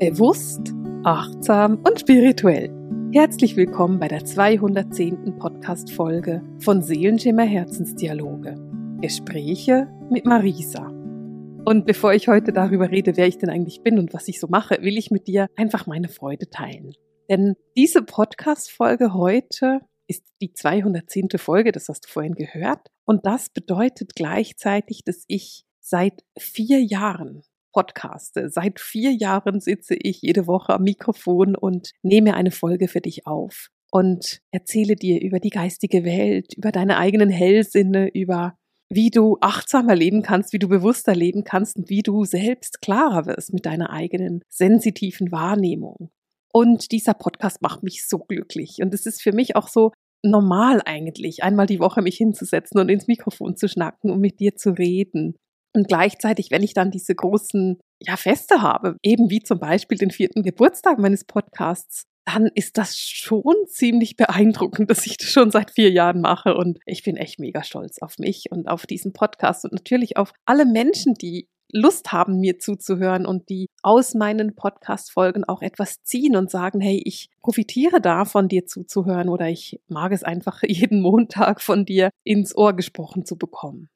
Bewusst, achtsam und spirituell. Herzlich willkommen bei der 210. Podcast-Folge von Seelenschimmer Herzensdialoge. Gespräche mit Marisa. Und bevor ich heute darüber rede, wer ich denn eigentlich bin und was ich so mache, will ich mit dir einfach meine Freude teilen. Denn diese Podcast-Folge heute ist die 210. Folge, das hast du vorhin gehört. Und das bedeutet gleichzeitig, dass ich seit vier Jahren podcaste. Seit vier Jahren sitze ich jede Woche am Mikrofon und nehme eine Folge für dich auf und erzähle dir über die geistige Welt, über deine eigenen Hellsinne, über wie du achtsamer leben kannst, wie du bewusster leben kannst und wie du selbst klarer wirst mit deiner eigenen sensitiven Wahrnehmung. Und dieser Podcast macht mich so glücklich. Und es ist für mich auch so normal eigentlich, einmal die Woche mich hinzusetzen und ins Mikrofon zu schnacken und mit dir zu reden. Und gleichzeitig, wenn ich dann diese großen ja, Feste habe, eben wie zum Beispiel den vierten Geburtstag meines Podcasts, dann ist das schon ziemlich beeindruckend, dass ich das schon seit vier Jahren mache. Und ich bin echt mega stolz auf mich und auf diesen Podcast und natürlich auf alle Menschen, die Lust haben, mir zuzuhören und die aus meinen Podcast-Folgen auch etwas ziehen und sagen, hey, ich profitiere davon, dir zuzuhören oder ich mag es einfach jeden Montag von dir ins Ohr gesprochen zu bekommen.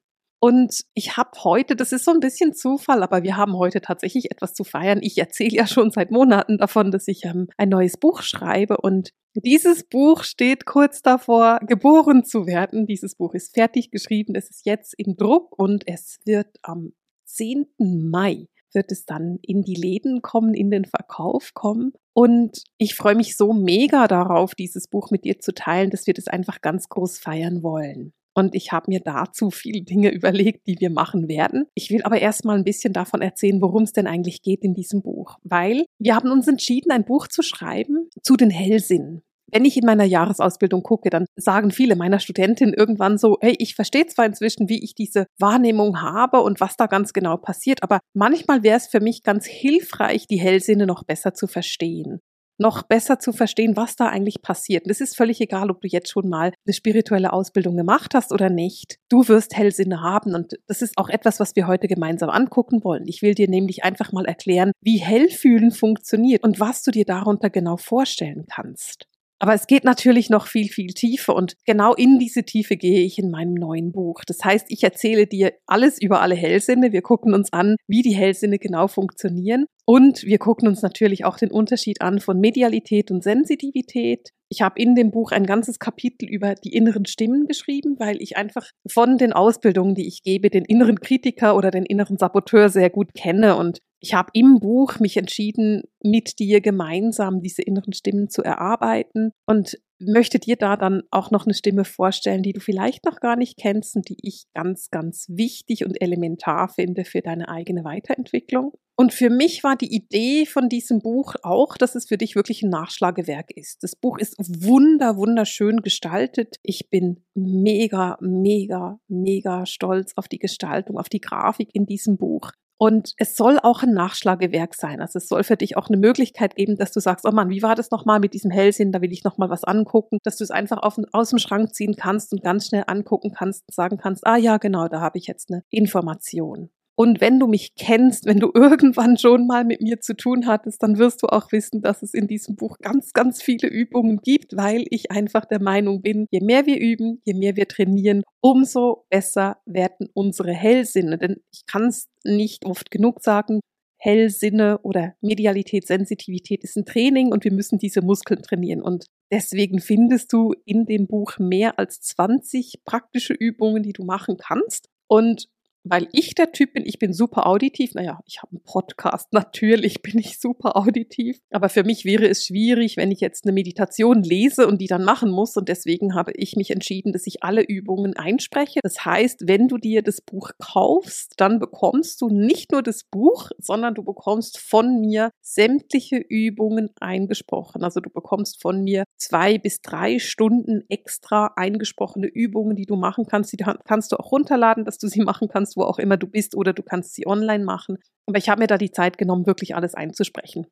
Und ich habe heute, das ist so ein bisschen Zufall, aber wir haben heute tatsächlich etwas zu feiern. Ich erzähle ja schon seit Monaten davon, dass ich ähm, ein neues Buch schreibe und dieses Buch steht kurz davor, geboren zu werden. Dieses Buch ist fertig geschrieben, es ist jetzt im Druck und es wird am 10. Mai wird es dann in die Läden kommen, in den Verkauf kommen. Und ich freue mich so mega darauf, dieses Buch mit dir zu teilen, dass wir das einfach ganz groß feiern wollen. Und ich habe mir dazu viele Dinge überlegt, die wir machen werden. Ich will aber erstmal ein bisschen davon erzählen, worum es denn eigentlich geht in diesem Buch. Weil wir haben uns entschieden, ein Buch zu schreiben zu den Hellsinnen. Wenn ich in meiner Jahresausbildung gucke, dann sagen viele meiner Studentinnen irgendwann so, hey, ich verstehe zwar inzwischen, wie ich diese Wahrnehmung habe und was da ganz genau passiert, aber manchmal wäre es für mich ganz hilfreich, die Hellsinne noch besser zu verstehen noch besser zu verstehen, was da eigentlich passiert. Und es ist völlig egal, ob du jetzt schon mal eine spirituelle Ausbildung gemacht hast oder nicht. Du wirst Hellsinne haben und das ist auch etwas, was wir heute gemeinsam angucken wollen. Ich will dir nämlich einfach mal erklären, wie Hellfühlen funktioniert und was du dir darunter genau vorstellen kannst. Aber es geht natürlich noch viel, viel tiefer und genau in diese Tiefe gehe ich in meinem neuen Buch. Das heißt, ich erzähle dir alles über alle Hellsinne. Wir gucken uns an, wie die Hellsinne genau funktionieren und wir gucken uns natürlich auch den Unterschied an von Medialität und Sensitivität. Ich habe in dem Buch ein ganzes Kapitel über die inneren Stimmen geschrieben, weil ich einfach von den Ausbildungen, die ich gebe, den inneren Kritiker oder den inneren Saboteur sehr gut kenne und ich habe im Buch mich entschieden, mit dir gemeinsam diese inneren Stimmen zu erarbeiten und möchte dir da dann auch noch eine Stimme vorstellen, die du vielleicht noch gar nicht kennst und die ich ganz, ganz wichtig und elementar finde für deine eigene Weiterentwicklung. Und für mich war die Idee von diesem Buch auch, dass es für dich wirklich ein Nachschlagewerk ist. Das Buch ist wunder, wunderschön gestaltet. Ich bin mega, mega, mega stolz auf die Gestaltung, auf die Grafik in diesem Buch. Und es soll auch ein Nachschlagewerk sein. Also es soll für dich auch eine Möglichkeit geben, dass du sagst, oh Mann, wie war das nochmal mit diesem Hellsinn? Da will ich nochmal was angucken, dass du es einfach auf, aus dem Schrank ziehen kannst und ganz schnell angucken kannst und sagen kannst, ah ja, genau, da habe ich jetzt eine Information. Und wenn du mich kennst, wenn du irgendwann schon mal mit mir zu tun hattest, dann wirst du auch wissen, dass es in diesem Buch ganz, ganz viele Übungen gibt, weil ich einfach der Meinung bin, je mehr wir üben, je mehr wir trainieren, umso besser werden unsere Hellsinne. Denn ich kann es nicht oft genug sagen, Hellsinne oder Medialität, Sensitivität ist ein Training und wir müssen diese Muskeln trainieren. Und deswegen findest du in dem Buch mehr als 20 praktische Übungen, die du machen kannst. Und weil ich der Typ bin, ich bin super auditiv. Naja, ich habe einen Podcast, natürlich bin ich super auditiv. Aber für mich wäre es schwierig, wenn ich jetzt eine Meditation lese und die dann machen muss. Und deswegen habe ich mich entschieden, dass ich alle Übungen einspreche. Das heißt, wenn du dir das Buch kaufst, dann bekommst du nicht nur das Buch, sondern du bekommst von mir sämtliche Übungen eingesprochen. Also du bekommst von mir zwei bis drei Stunden extra eingesprochene Übungen, die du machen kannst. Die kannst du auch runterladen, dass du sie machen kannst wo auch immer du bist, oder du kannst sie online machen. Aber ich habe mir da die Zeit genommen, wirklich alles einzusprechen.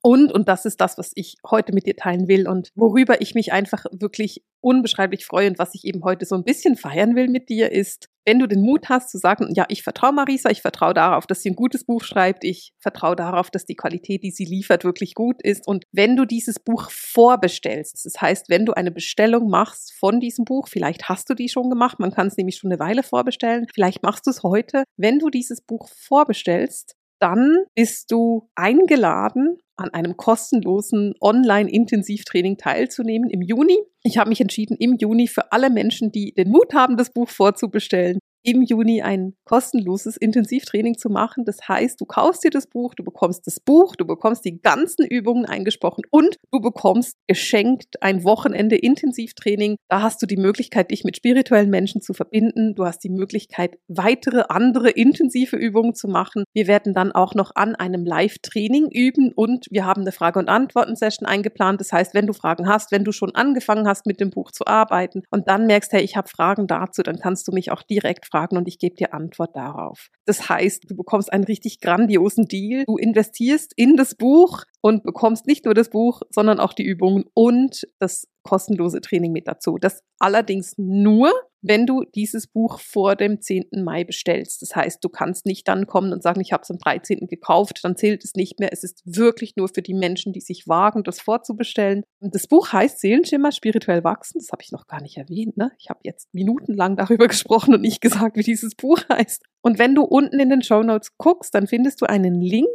Und, und das ist das, was ich heute mit dir teilen will und worüber ich mich einfach wirklich unbeschreiblich freue und was ich eben heute so ein bisschen feiern will mit dir, ist, wenn du den Mut hast zu sagen, ja, ich vertraue Marisa, ich vertraue darauf, dass sie ein gutes Buch schreibt, ich vertraue darauf, dass die Qualität, die sie liefert, wirklich gut ist. Und wenn du dieses Buch vorbestellst, das heißt, wenn du eine Bestellung machst von diesem Buch, vielleicht hast du die schon gemacht, man kann es nämlich schon eine Weile vorbestellen, vielleicht machst du es heute, wenn du dieses Buch vorbestellst, dann bist du eingeladen, an einem kostenlosen Online-Intensivtraining teilzunehmen im Juni. Ich habe mich entschieden, im Juni für alle Menschen, die den Mut haben, das Buch vorzubestellen, im Juni ein kostenloses Intensivtraining zu machen. Das heißt, du kaufst dir das Buch, du bekommst das Buch, du bekommst die ganzen Übungen eingesprochen und du bekommst geschenkt ein Wochenende Intensivtraining. Da hast du die Möglichkeit, dich mit spirituellen Menschen zu verbinden. Du hast die Möglichkeit, weitere andere intensive Übungen zu machen. Wir werden dann auch noch an einem Live-Training üben und wir haben eine Frage- und Antworten-Session eingeplant. Das heißt, wenn du Fragen hast, wenn du schon angefangen hast, mit dem Buch zu arbeiten und dann merkst, hey, ich habe Fragen dazu, dann kannst du mich auch direkt fragen und ich gebe dir Antwort darauf. Das heißt, du bekommst einen richtig grandiosen Deal. Du investierst in das Buch und bekommst nicht nur das Buch, sondern auch die Übungen und das kostenlose Training mit dazu. Das allerdings nur, wenn du dieses Buch vor dem 10. Mai bestellst. Das heißt, du kannst nicht dann kommen und sagen, ich habe es am 13. gekauft, dann zählt es nicht mehr. Es ist wirklich nur für die Menschen, die sich wagen, das vorzubestellen. Das Buch heißt Seelenschimmer, spirituell wachsen. Das habe ich noch gar nicht erwähnt. Ne? Ich habe jetzt minutenlang darüber gesprochen und nicht gesagt, wie dieses Buch heißt. Und wenn du unten in den Show Notes guckst, dann findest du einen Link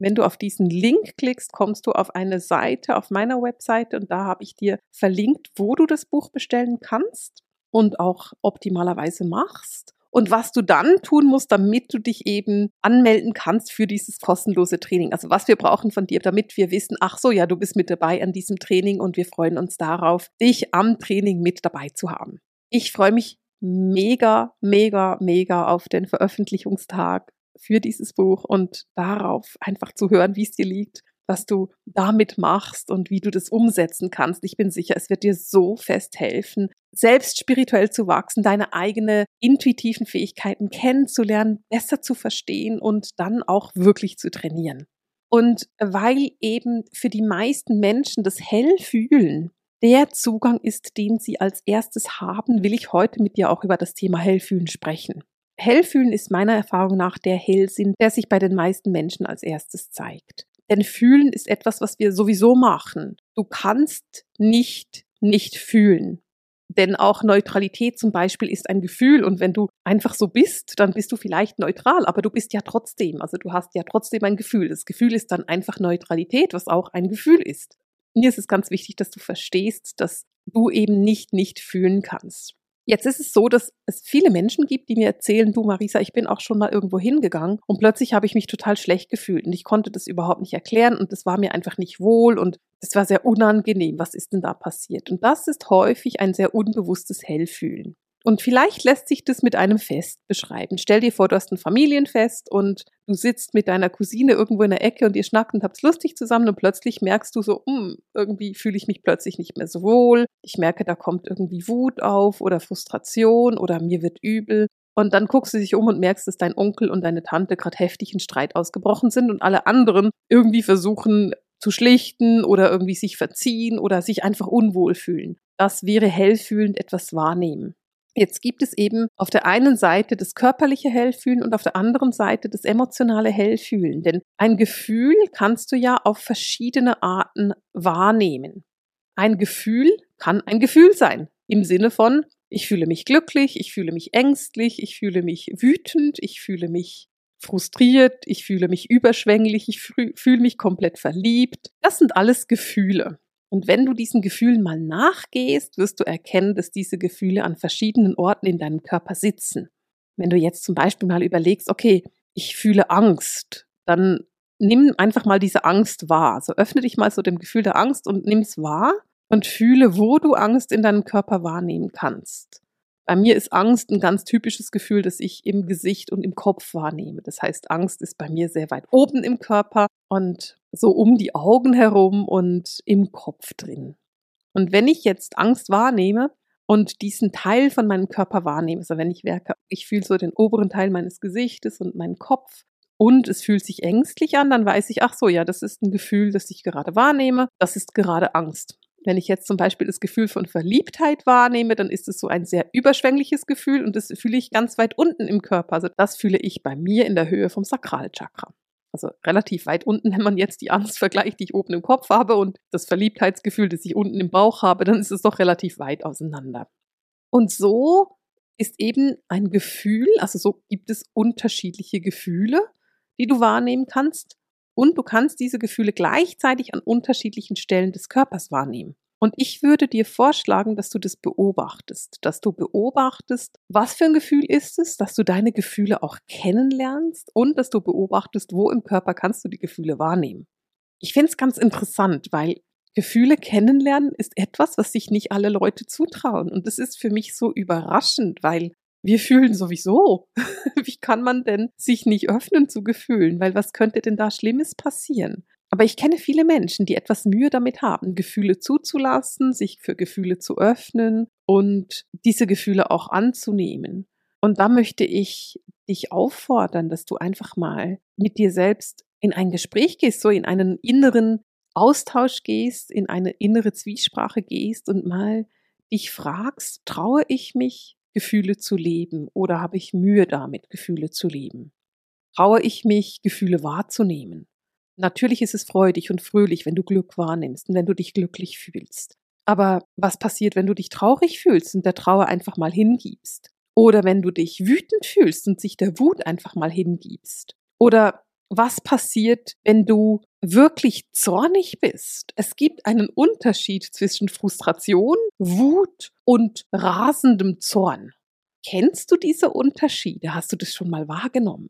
wenn du auf diesen Link klickst, kommst du auf eine Seite auf meiner Webseite und da habe ich dir verlinkt, wo du das Buch bestellen kannst und auch optimalerweise machst. Und was du dann tun musst, damit du dich eben anmelden kannst für dieses kostenlose Training. Also was wir brauchen von dir, damit wir wissen, ach so, ja, du bist mit dabei an diesem Training und wir freuen uns darauf, dich am Training mit dabei zu haben. Ich freue mich mega, mega, mega auf den Veröffentlichungstag für dieses Buch und darauf einfach zu hören, wie es dir liegt, was du damit machst und wie du das umsetzen kannst. Ich bin sicher, es wird dir so fest helfen, selbst spirituell zu wachsen, deine eigene intuitiven Fähigkeiten kennenzulernen, besser zu verstehen und dann auch wirklich zu trainieren. Und weil eben für die meisten Menschen das Hellfühlen der Zugang ist, den sie als erstes haben, will ich heute mit dir auch über das Thema Hellfühlen sprechen. Hellfühlen ist meiner Erfahrung nach der Hellsinn, der sich bei den meisten Menschen als erstes zeigt. Denn fühlen ist etwas, was wir sowieso machen. Du kannst nicht nicht fühlen. Denn auch Neutralität zum Beispiel ist ein Gefühl und wenn du einfach so bist, dann bist du vielleicht neutral, aber du bist ja trotzdem, also du hast ja trotzdem ein Gefühl. Das Gefühl ist dann einfach Neutralität, was auch ein Gefühl ist. Mir ist es ganz wichtig, dass du verstehst, dass du eben nicht nicht fühlen kannst. Jetzt ist es so, dass es viele Menschen gibt, die mir erzählen, du Marisa, ich bin auch schon mal irgendwo hingegangen und plötzlich habe ich mich total schlecht gefühlt und ich konnte das überhaupt nicht erklären und es war mir einfach nicht wohl und es war sehr unangenehm. Was ist denn da passiert? Und das ist häufig ein sehr unbewusstes Hellfühlen. Und vielleicht lässt sich das mit einem Fest beschreiben. Stell dir vor, du hast ein Familienfest und du sitzt mit deiner Cousine irgendwo in der Ecke und ihr schnackt und habt's lustig zusammen und plötzlich merkst du so, hm, irgendwie fühle ich mich plötzlich nicht mehr so wohl. Ich merke, da kommt irgendwie Wut auf oder Frustration oder mir wird übel. Und dann guckst du dich um und merkst, dass dein Onkel und deine Tante gerade heftig in Streit ausgebrochen sind und alle anderen irgendwie versuchen zu schlichten oder irgendwie sich verziehen oder sich einfach unwohl fühlen. Das wäre hellfühlend etwas wahrnehmen. Jetzt gibt es eben auf der einen Seite das körperliche Hellfühlen und auf der anderen Seite das emotionale Hellfühlen. Denn ein Gefühl kannst du ja auf verschiedene Arten wahrnehmen. Ein Gefühl kann ein Gefühl sein. Im Sinne von, ich fühle mich glücklich, ich fühle mich ängstlich, ich fühle mich wütend, ich fühle mich frustriert, ich fühle mich überschwänglich, ich fühle mich komplett verliebt. Das sind alles Gefühle. Und wenn du diesen Gefühlen mal nachgehst, wirst du erkennen, dass diese Gefühle an verschiedenen Orten in deinem Körper sitzen. Wenn du jetzt zum Beispiel mal überlegst, okay, ich fühle Angst, dann nimm einfach mal diese Angst wahr. Also öffne dich mal so dem Gefühl der Angst und nimm es wahr und fühle, wo du Angst in deinem Körper wahrnehmen kannst. Bei mir ist Angst ein ganz typisches Gefühl, das ich im Gesicht und im Kopf wahrnehme. Das heißt, Angst ist bei mir sehr weit oben im Körper und so um die Augen herum und im Kopf drin. Und wenn ich jetzt Angst wahrnehme und diesen Teil von meinem Körper wahrnehme, also wenn ich werke, ich fühle so den oberen Teil meines Gesichtes und meinen Kopf und es fühlt sich ängstlich an, dann weiß ich, ach so, ja, das ist ein Gefühl, das ich gerade wahrnehme, das ist gerade Angst. Wenn ich jetzt zum Beispiel das Gefühl von Verliebtheit wahrnehme, dann ist es so ein sehr überschwängliches Gefühl und das fühle ich ganz weit unten im Körper. Also das fühle ich bei mir in der Höhe vom Sakralchakra. Also relativ weit unten, wenn man jetzt die Angst vergleicht, die ich oben im Kopf habe und das Verliebtheitsgefühl, das ich unten im Bauch habe, dann ist es doch relativ weit auseinander. Und so ist eben ein Gefühl, also so gibt es unterschiedliche Gefühle, die du wahrnehmen kannst und du kannst diese Gefühle gleichzeitig an unterschiedlichen Stellen des Körpers wahrnehmen. Und ich würde dir vorschlagen, dass du das beobachtest, dass du beobachtest, was für ein Gefühl ist es, dass du deine Gefühle auch kennenlernst und dass du beobachtest, wo im Körper kannst du die Gefühle wahrnehmen. Ich finde es ganz interessant, weil Gefühle kennenlernen ist etwas, was sich nicht alle Leute zutrauen. Und das ist für mich so überraschend, weil wir fühlen sowieso. Wie kann man denn sich nicht öffnen zu Gefühlen? Weil was könnte denn da Schlimmes passieren? Aber ich kenne viele Menschen, die etwas Mühe damit haben, Gefühle zuzulassen, sich für Gefühle zu öffnen und diese Gefühle auch anzunehmen. Und da möchte ich dich auffordern, dass du einfach mal mit dir selbst in ein Gespräch gehst, so in einen inneren Austausch gehst, in eine innere Zwiesprache gehst und mal dich fragst, traue ich mich, Gefühle zu leben oder habe ich Mühe damit, Gefühle zu leben? Traue ich mich, Gefühle wahrzunehmen? Natürlich ist es freudig und fröhlich, wenn du Glück wahrnimmst und wenn du dich glücklich fühlst. Aber was passiert, wenn du dich traurig fühlst und der Trauer einfach mal hingibst? Oder wenn du dich wütend fühlst und sich der Wut einfach mal hingibst? Oder was passiert, wenn du wirklich zornig bist? Es gibt einen Unterschied zwischen Frustration, Wut und rasendem Zorn. Kennst du diese Unterschiede? Hast du das schon mal wahrgenommen?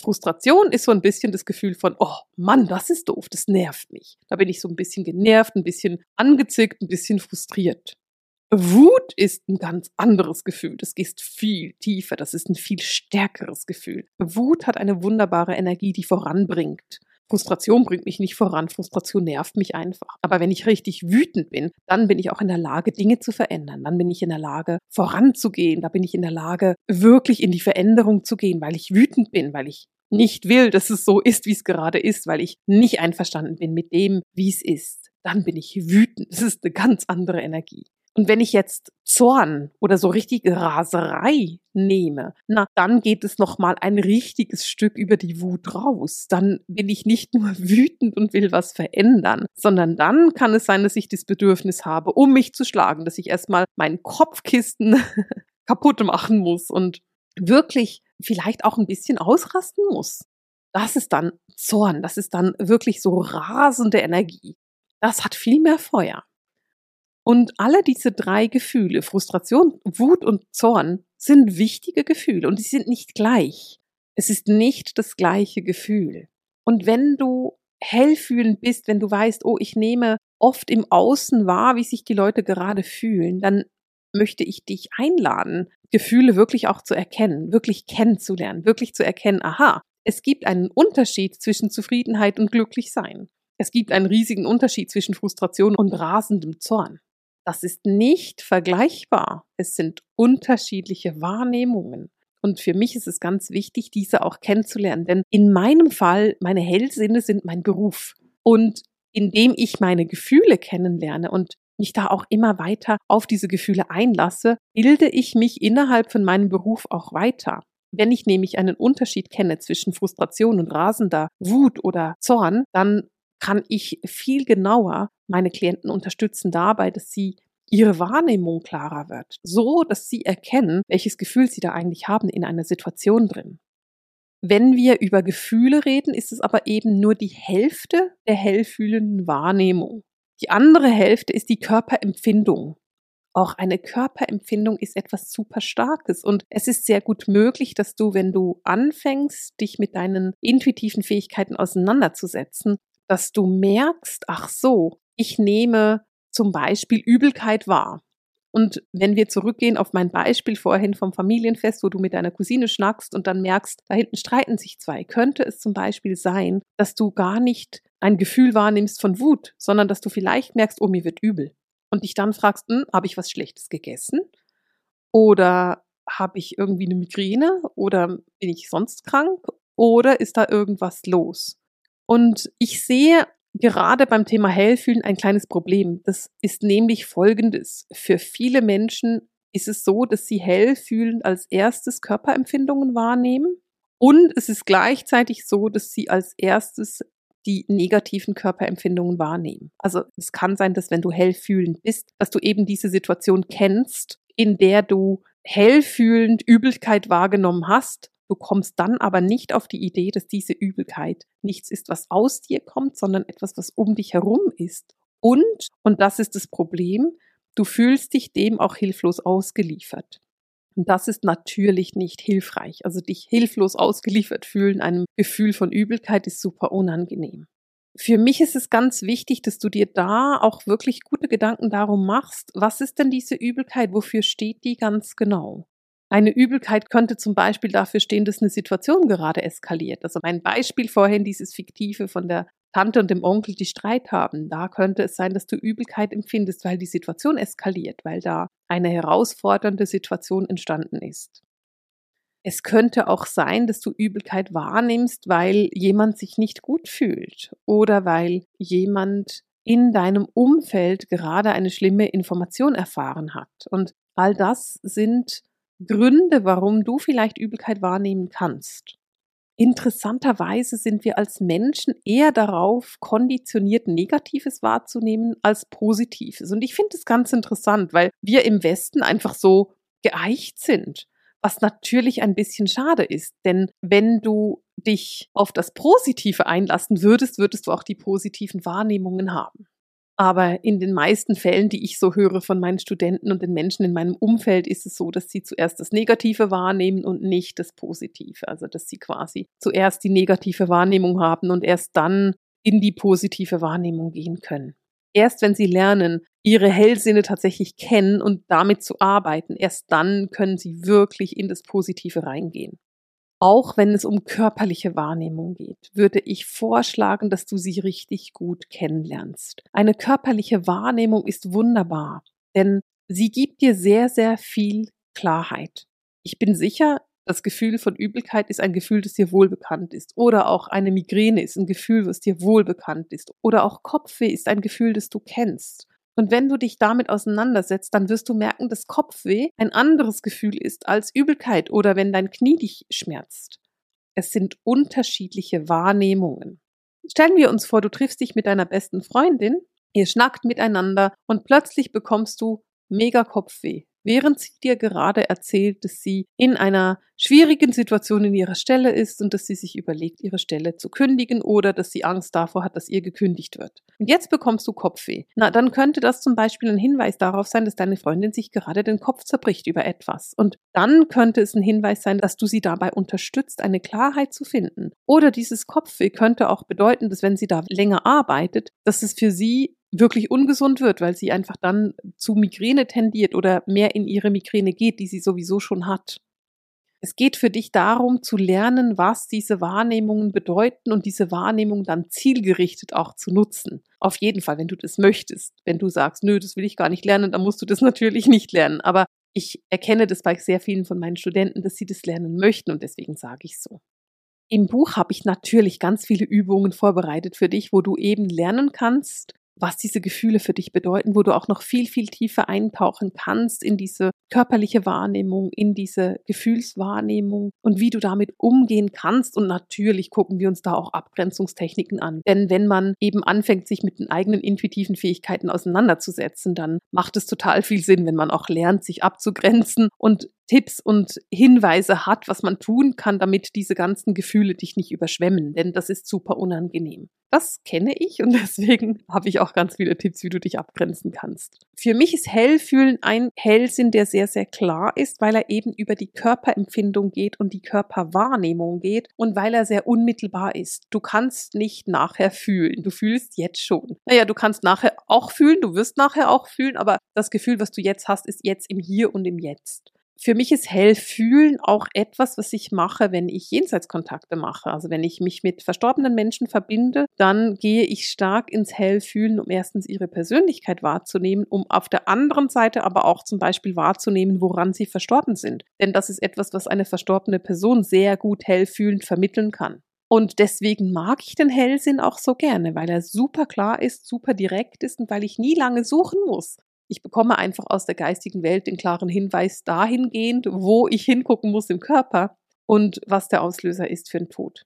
Frustration ist so ein bisschen das Gefühl von, oh Mann, das ist doof, das nervt mich. Da bin ich so ein bisschen genervt, ein bisschen angezickt, ein bisschen frustriert. Wut ist ein ganz anderes Gefühl. Das geht viel tiefer. Das ist ein viel stärkeres Gefühl. Wut hat eine wunderbare Energie, die voranbringt. Frustration bringt mich nicht voran. Frustration nervt mich einfach. Aber wenn ich richtig wütend bin, dann bin ich auch in der Lage, Dinge zu verändern. Dann bin ich in der Lage, voranzugehen. Da bin ich in der Lage, wirklich in die Veränderung zu gehen, weil ich wütend bin, weil ich nicht will, dass es so ist, wie es gerade ist, weil ich nicht einverstanden bin mit dem, wie es ist. Dann bin ich wütend. Das ist eine ganz andere Energie. Und wenn ich jetzt Zorn oder so richtige Raserei nehme, na, dann geht es noch mal ein richtiges Stück über die Wut raus. Dann bin ich nicht nur wütend und will was verändern, sondern dann kann es sein, dass ich das Bedürfnis habe, um mich zu schlagen, dass ich erstmal meinen Kopfkisten kaputt machen muss und wirklich vielleicht auch ein bisschen ausrasten muss. Das ist dann Zorn, das ist dann wirklich so rasende Energie. Das hat viel mehr Feuer. Und alle diese drei Gefühle, Frustration, Wut und Zorn, sind wichtige Gefühle und die sind nicht gleich. Es ist nicht das gleiche Gefühl. Und wenn du hellfühlend bist, wenn du weißt, oh, ich nehme oft im Außen wahr, wie sich die Leute gerade fühlen, dann möchte ich dich einladen, Gefühle wirklich auch zu erkennen, wirklich kennenzulernen, wirklich zu erkennen, aha, es gibt einen Unterschied zwischen Zufriedenheit und Glücklichsein. Es gibt einen riesigen Unterschied zwischen Frustration und rasendem Zorn. Das ist nicht vergleichbar. Es sind unterschiedliche Wahrnehmungen. Und für mich ist es ganz wichtig, diese auch kennenzulernen. Denn in meinem Fall, meine Hellsinne sind mein Beruf. Und indem ich meine Gefühle kennenlerne und mich da auch immer weiter auf diese Gefühle einlasse, bilde ich mich innerhalb von meinem Beruf auch weiter. Wenn ich nämlich einen Unterschied kenne zwischen Frustration und rasender Wut oder Zorn, dann kann ich viel genauer meine Klienten unterstützen dabei, dass sie ihre Wahrnehmung klarer wird, so dass sie erkennen, welches Gefühl sie da eigentlich haben in einer Situation drin. Wenn wir über Gefühle reden, ist es aber eben nur die Hälfte der hellfühlenden Wahrnehmung. Die andere Hälfte ist die Körperempfindung. Auch eine Körperempfindung ist etwas super Starkes und es ist sehr gut möglich, dass du, wenn du anfängst, dich mit deinen intuitiven Fähigkeiten auseinanderzusetzen, dass du merkst, ach so, ich nehme zum Beispiel Übelkeit wahr. Und wenn wir zurückgehen auf mein Beispiel vorhin vom Familienfest, wo du mit deiner Cousine schnackst und dann merkst, da hinten streiten sich zwei, könnte es zum Beispiel sein, dass du gar nicht ein Gefühl wahrnimmst von Wut, sondern dass du vielleicht merkst, oh, mir wird übel. Und dich dann fragst, hm, habe ich was Schlechtes gegessen? Oder habe ich irgendwie eine Migräne? Oder bin ich sonst krank? Oder ist da irgendwas los? Und ich sehe gerade beim Thema Hellfühlen ein kleines Problem. Das ist nämlich folgendes. Für viele Menschen ist es so, dass sie Hellfühlen als erstes Körperempfindungen wahrnehmen. Und es ist gleichzeitig so, dass sie als erstes die negativen Körperempfindungen wahrnehmen. Also es kann sein, dass wenn du hellfühlend bist, dass du eben diese Situation kennst, in der du hellfühlend Übelkeit wahrgenommen hast. Du kommst dann aber nicht auf die Idee, dass diese Übelkeit nichts ist, was aus dir kommt, sondern etwas, was um dich herum ist. Und, und das ist das Problem, du fühlst dich dem auch hilflos ausgeliefert. Und das ist natürlich nicht hilfreich. Also dich hilflos ausgeliefert fühlen, einem Gefühl von Übelkeit ist super unangenehm. Für mich ist es ganz wichtig, dass du dir da auch wirklich gute Gedanken darum machst, was ist denn diese Übelkeit, wofür steht die ganz genau? Eine Übelkeit könnte zum Beispiel dafür stehen, dass eine Situation gerade eskaliert. Also mein Beispiel vorhin, dieses fiktive von der Tante und dem Onkel, die Streit haben. Da könnte es sein, dass du Übelkeit empfindest, weil die Situation eskaliert, weil da eine herausfordernde Situation entstanden ist. Es könnte auch sein, dass du Übelkeit wahrnimmst, weil jemand sich nicht gut fühlt oder weil jemand in deinem Umfeld gerade eine schlimme Information erfahren hat. Und all das sind Gründe, warum du vielleicht Übelkeit wahrnehmen kannst. Interessanterweise sind wir als Menschen eher darauf konditioniert, Negatives wahrzunehmen als Positives. Und ich finde es ganz interessant, weil wir im Westen einfach so geeicht sind, was natürlich ein bisschen schade ist. Denn wenn du dich auf das Positive einlassen würdest, würdest du auch die positiven Wahrnehmungen haben. Aber in den meisten Fällen, die ich so höre von meinen Studenten und den Menschen in meinem Umfeld, ist es so, dass sie zuerst das Negative wahrnehmen und nicht das Positive. Also, dass sie quasi zuerst die negative Wahrnehmung haben und erst dann in die positive Wahrnehmung gehen können. Erst wenn sie lernen, ihre Hellsinne tatsächlich kennen und damit zu arbeiten, erst dann können sie wirklich in das Positive reingehen. Auch wenn es um körperliche Wahrnehmung geht, würde ich vorschlagen, dass du sie richtig gut kennenlernst. Eine körperliche Wahrnehmung ist wunderbar, denn sie gibt dir sehr, sehr viel Klarheit. Ich bin sicher, das Gefühl von Übelkeit ist ein Gefühl, das dir wohlbekannt ist. Oder auch eine Migräne ist ein Gefühl, was dir wohlbekannt ist. Oder auch Kopfweh ist ein Gefühl, das du kennst. Und wenn du dich damit auseinandersetzt, dann wirst du merken, dass Kopfweh ein anderes Gefühl ist als Übelkeit oder wenn dein Knie dich schmerzt. Es sind unterschiedliche Wahrnehmungen. Stellen wir uns vor, du triffst dich mit deiner besten Freundin, ihr schnackt miteinander und plötzlich bekommst du mega Kopfweh während sie dir gerade erzählt, dass sie in einer schwierigen Situation in ihrer Stelle ist und dass sie sich überlegt, ihre Stelle zu kündigen oder dass sie Angst davor hat, dass ihr gekündigt wird. Und jetzt bekommst du Kopfweh. Na, dann könnte das zum Beispiel ein Hinweis darauf sein, dass deine Freundin sich gerade den Kopf zerbricht über etwas. Und dann könnte es ein Hinweis sein, dass du sie dabei unterstützt, eine Klarheit zu finden. Oder dieses Kopfweh könnte auch bedeuten, dass wenn sie da länger arbeitet, dass es für sie wirklich ungesund wird, weil sie einfach dann zu Migräne tendiert oder mehr in ihre Migräne geht, die sie sowieso schon hat. Es geht für dich darum zu lernen, was diese Wahrnehmungen bedeuten und diese Wahrnehmung dann zielgerichtet auch zu nutzen. Auf jeden Fall, wenn du das möchtest. Wenn du sagst, nö, das will ich gar nicht lernen, dann musst du das natürlich nicht lernen. Aber ich erkenne das bei sehr vielen von meinen Studenten, dass sie das lernen möchten und deswegen sage ich so. Im Buch habe ich natürlich ganz viele Übungen vorbereitet für dich, wo du eben lernen kannst, was diese Gefühle für dich bedeuten, wo du auch noch viel, viel tiefer eintauchen kannst in diese körperliche Wahrnehmung, in diese Gefühlswahrnehmung und wie du damit umgehen kannst. Und natürlich gucken wir uns da auch Abgrenzungstechniken an. Denn wenn man eben anfängt, sich mit den eigenen intuitiven Fähigkeiten auseinanderzusetzen, dann macht es total viel Sinn, wenn man auch lernt, sich abzugrenzen und Tipps und Hinweise hat, was man tun kann, damit diese ganzen Gefühle dich nicht überschwemmen. Denn das ist super unangenehm. Das kenne ich und deswegen habe ich auch ganz viele Tipps, wie du dich abgrenzen kannst. Für mich ist Hellfühlen ein Hellsinn, der sehr, sehr klar ist, weil er eben über die Körperempfindung geht und die Körperwahrnehmung geht und weil er sehr unmittelbar ist. Du kannst nicht nachher fühlen. Du fühlst jetzt schon. Naja, du kannst nachher auch fühlen, du wirst nachher auch fühlen, aber das Gefühl, was du jetzt hast, ist jetzt im Hier und im Jetzt für mich ist Hellfühlen auch etwas, was ich mache, wenn ich Jenseitskontakte mache. Also wenn ich mich mit verstorbenen Menschen verbinde, dann gehe ich stark ins Hellfühlen, um erstens ihre Persönlichkeit wahrzunehmen, um auf der anderen Seite aber auch zum Beispiel wahrzunehmen, woran sie verstorben sind. Denn das ist etwas, was eine verstorbene Person sehr gut hellfühlend vermitteln kann. Und deswegen mag ich den Hellsinn auch so gerne, weil er super klar ist, super direkt ist und weil ich nie lange suchen muss. Ich bekomme einfach aus der geistigen Welt den klaren Hinweis dahingehend, wo ich hingucken muss im Körper und was der Auslöser ist für den Tod.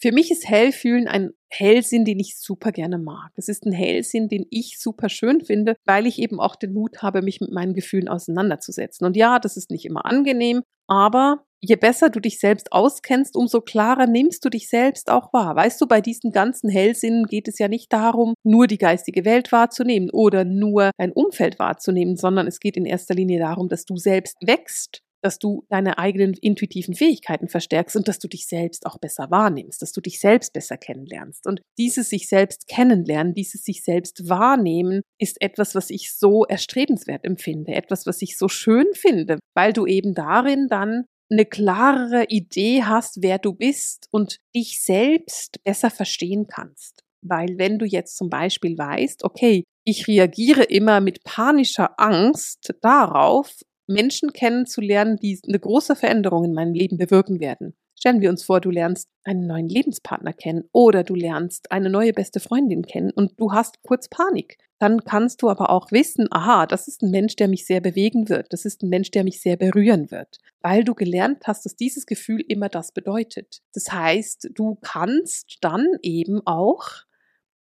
Für mich ist Hellfühlen ein Hellsinn, den ich super gerne mag. Es ist ein Hellsinn, den ich super schön finde, weil ich eben auch den Mut habe, mich mit meinen Gefühlen auseinanderzusetzen. Und ja, das ist nicht immer angenehm, aber je besser du dich selbst auskennst, umso klarer nimmst du dich selbst auch wahr. Weißt du, bei diesen ganzen Hellsinnen geht es ja nicht darum, nur die geistige Welt wahrzunehmen oder nur dein Umfeld wahrzunehmen, sondern es geht in erster Linie darum, dass du selbst wächst dass du deine eigenen intuitiven Fähigkeiten verstärkst und dass du dich selbst auch besser wahrnimmst, dass du dich selbst besser kennenlernst. Und dieses sich selbst kennenlernen, dieses sich selbst wahrnehmen, ist etwas, was ich so erstrebenswert empfinde, etwas, was ich so schön finde, weil du eben darin dann eine klarere Idee hast, wer du bist und dich selbst besser verstehen kannst. Weil wenn du jetzt zum Beispiel weißt, okay, ich reagiere immer mit panischer Angst darauf, Menschen kennenzulernen, die eine große Veränderung in meinem Leben bewirken werden. Stellen wir uns vor, du lernst einen neuen Lebenspartner kennen oder du lernst eine neue beste Freundin kennen und du hast kurz Panik. Dann kannst du aber auch wissen, aha, das ist ein Mensch, der mich sehr bewegen wird. Das ist ein Mensch, der mich sehr berühren wird, weil du gelernt hast, dass dieses Gefühl immer das bedeutet. Das heißt, du kannst dann eben auch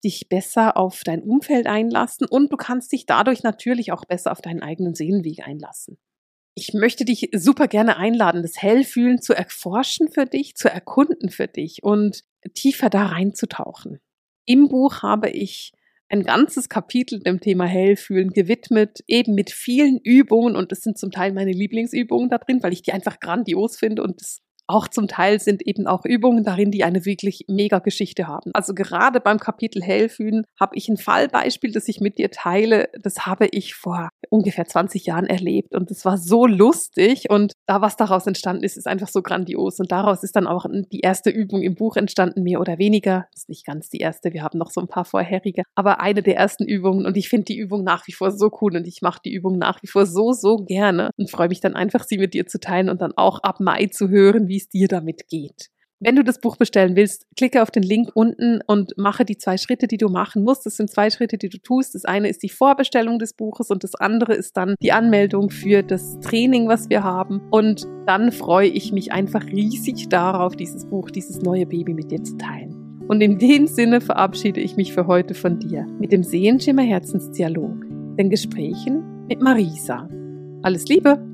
dich besser auf dein Umfeld einlassen und du kannst dich dadurch natürlich auch besser auf deinen eigenen Seelenweg einlassen. Ich möchte dich super gerne einladen, das Hellfühlen zu erforschen für dich, zu erkunden für dich und tiefer da reinzutauchen. Im Buch habe ich ein ganzes Kapitel dem Thema Hellfühlen gewidmet, eben mit vielen Übungen und das sind zum Teil meine Lieblingsübungen da drin, weil ich die einfach grandios finde und das auch zum Teil sind eben auch Übungen darin, die eine wirklich mega Geschichte haben. Also gerade beim Kapitel Hellfühlen habe ich ein Fallbeispiel, das ich mit dir teile. Das habe ich vor ungefähr 20 Jahren erlebt und es war so lustig und da was daraus entstanden ist, ist einfach so grandios und daraus ist dann auch die erste Übung im Buch entstanden, mehr oder weniger. Das ist nicht ganz die erste, wir haben noch so ein paar vorherige, aber eine der ersten Übungen und ich finde die Übung nach wie vor so cool und ich mache die Übung nach wie vor so, so gerne und freue mich dann einfach, sie mit dir zu teilen und dann auch ab Mai zu hören, wie es dir damit geht. Wenn du das Buch bestellen willst, klicke auf den Link unten und mache die zwei Schritte, die du machen musst. Das sind zwei Schritte, die du tust. Das eine ist die Vorbestellung des Buches und das andere ist dann die Anmeldung für das Training, was wir haben. Und dann freue ich mich einfach riesig darauf, dieses Buch, dieses neue Baby mit dir zu teilen. Und in dem Sinne verabschiede ich mich für heute von dir mit dem Sehenschimmer Herzensdialog, den Gesprächen mit Marisa. Alles Liebe!